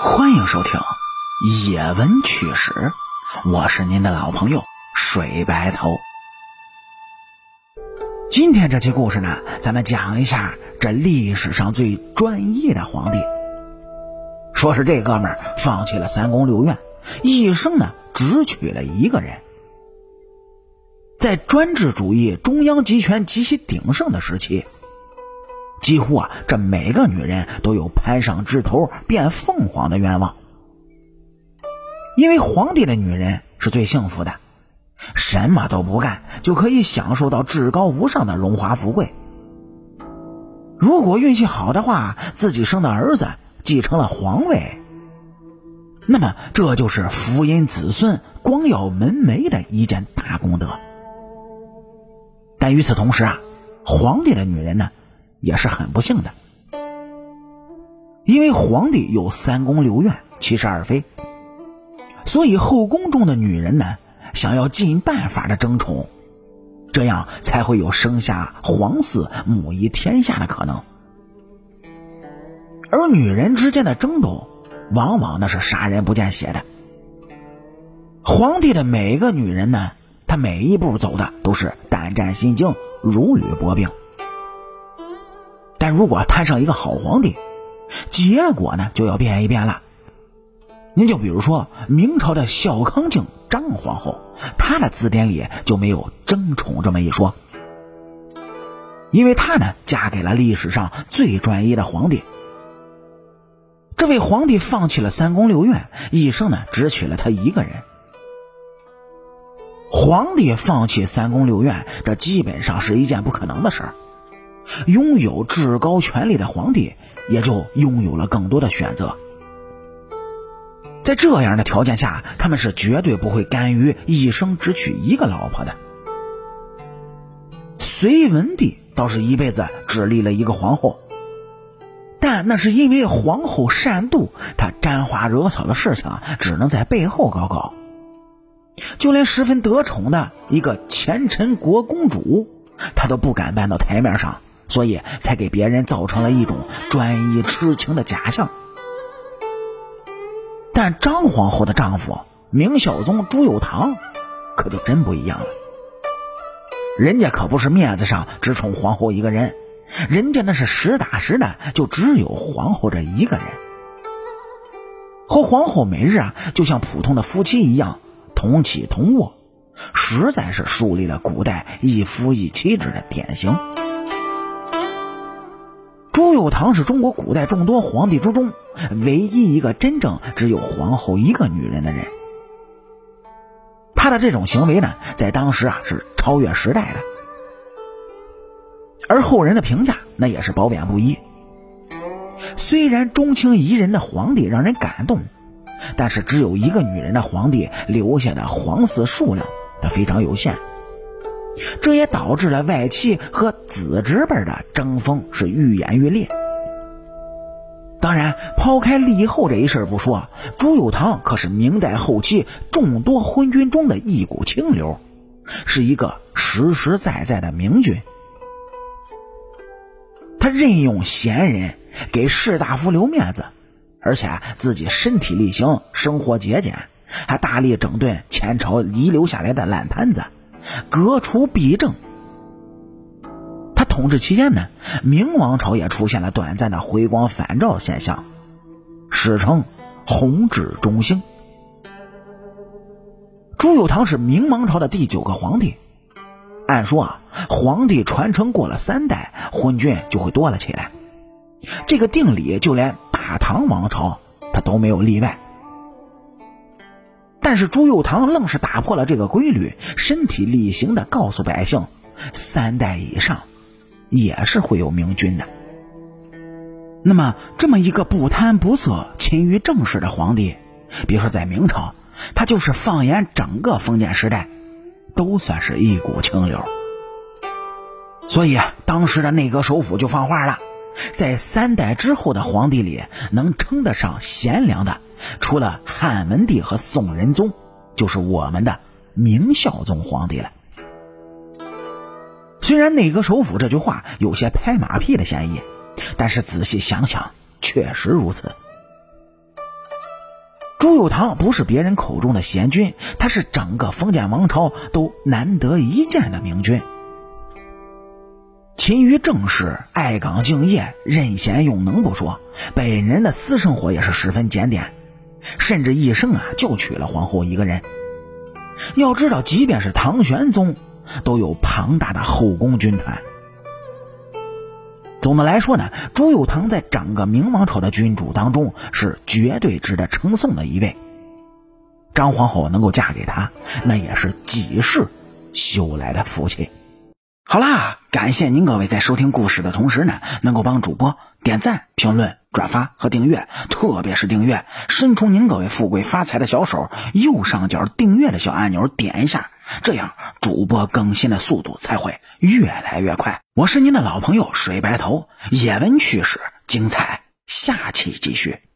欢迎收听《野闻趣史》，我是您的老朋友水白头。今天这期故事呢，咱们讲一下这历史上最专一的皇帝。说是这哥们儿放弃了三宫六院，一生呢只娶了一个人。在专制主义、中央集权极其鼎盛的时期。几乎啊，这每个女人都有攀上枝头变凤凰的愿望，因为皇帝的女人是最幸福的，什么都不干就可以享受到至高无上的荣华富贵。如果运气好的话，自己生的儿子继承了皇位，那么这就是福荫子孙、光耀门楣的一件大功德。但与此同时啊，皇帝的女人呢？也是很不幸的，因为皇帝有三宫六院，七十二妃，所以后宫中的女人呢，想要尽办法的争宠，这样才会有生下皇嗣、母仪天下的可能。而女人之间的争斗，往往那是杀人不见血的。皇帝的每一个女人呢，她每一步走的都是胆战心惊、如履薄冰。但如果摊上一个好皇帝，结果呢就要变一变了。您就比如说明朝的孝康敬张皇后，她的字典里就没有争宠这么一说，因为她呢嫁给了历史上最专一的皇帝。这位皇帝放弃了三宫六院，一生呢只娶了她一个人。皇帝放弃三宫六院，这基本上是一件不可能的事儿。拥有至高权力的皇帝，也就拥有了更多的选择。在这样的条件下，他们是绝对不会甘于一生只娶一个老婆的。隋文帝倒是一辈子只立了一个皇后，但那是因为皇后善妒，他沾花惹草的事情只能在背后搞搞。就连十分得宠的一个前陈国公主，他都不敢搬到台面上。所以才给别人造成了一种专一痴情的假象。但张皇后的丈夫明孝宗朱佑樘，可就真不一样了。人家可不是面子上只宠皇后一个人，人家那是实打实的，就只有皇后这一个人。和皇后每日啊，就像普通的夫妻一样同起同卧，实在是树立了古代一夫一妻制的典型。朱佑樘是中国古代众多皇帝之中唯一一个真正只有皇后一个女人的人。他的这种行为呢，在当时啊是超越时代的，而后人的评价那也是褒贬不一。虽然钟情一人的皇帝让人感动，但是只有一个女人的皇帝留下的皇嗣数量，它非常有限。这也导致了外戚和子侄辈的争锋是愈演愈烈。当然，抛开立后这一事不说，朱佑樘可是明代后期众多昏君中的一股清流，是一个实实在在的明君。他任用贤人，给士大夫留面子，而且自己身体力行，生活节俭，还大力整顿前朝遗留下来的烂摊子。革除弊政，他统治期间呢，明王朝也出现了短暂的回光返照现象，史称“弘治中兴”。朱佑樘是明王朝的第九个皇帝，按说啊，皇帝传承过了三代，昏君就会多了起来，这个定理就连大唐王朝他都没有例外。但是朱佑樘愣是打破了这个规律，身体力行的告诉百姓，三代以上也是会有明君的。那么，这么一个不贪不色、勤于政事的皇帝，别说在明朝，他就是放眼整个封建时代，都算是一股清流。所以，当时的内阁首辅就放话了，在三代之后的皇帝里，能称得上贤良的。除了汉文帝和宋仁宗，就是我们的明孝宗皇帝了。虽然内阁首辅这句话有些拍马屁的嫌疑，但是仔细想想，确实如此。朱佑樘不是别人口中的贤君，他是整个封建王朝都难得一见的明君。勤于政事，爱岗敬业，任贤用能不说，本人的私生活也是十分检点，甚至一生啊就娶了皇后一个人。要知道，即便是唐玄宗，都有庞大的后宫军团。总的来说呢，朱佑樘在整个明王朝的君主当中是绝对值得称颂的一位。张皇后能够嫁给他，那也是几世修来的福气。好啦，感谢您各位在收听故事的同时呢，能够帮主播点赞、评论、转发和订阅，特别是订阅，伸出您各位富贵发财的小手，右上角订阅的小按钮点一下，这样主播更新的速度才会越来越快。我是您的老朋友水白头，野闻趣事精彩，下期继续。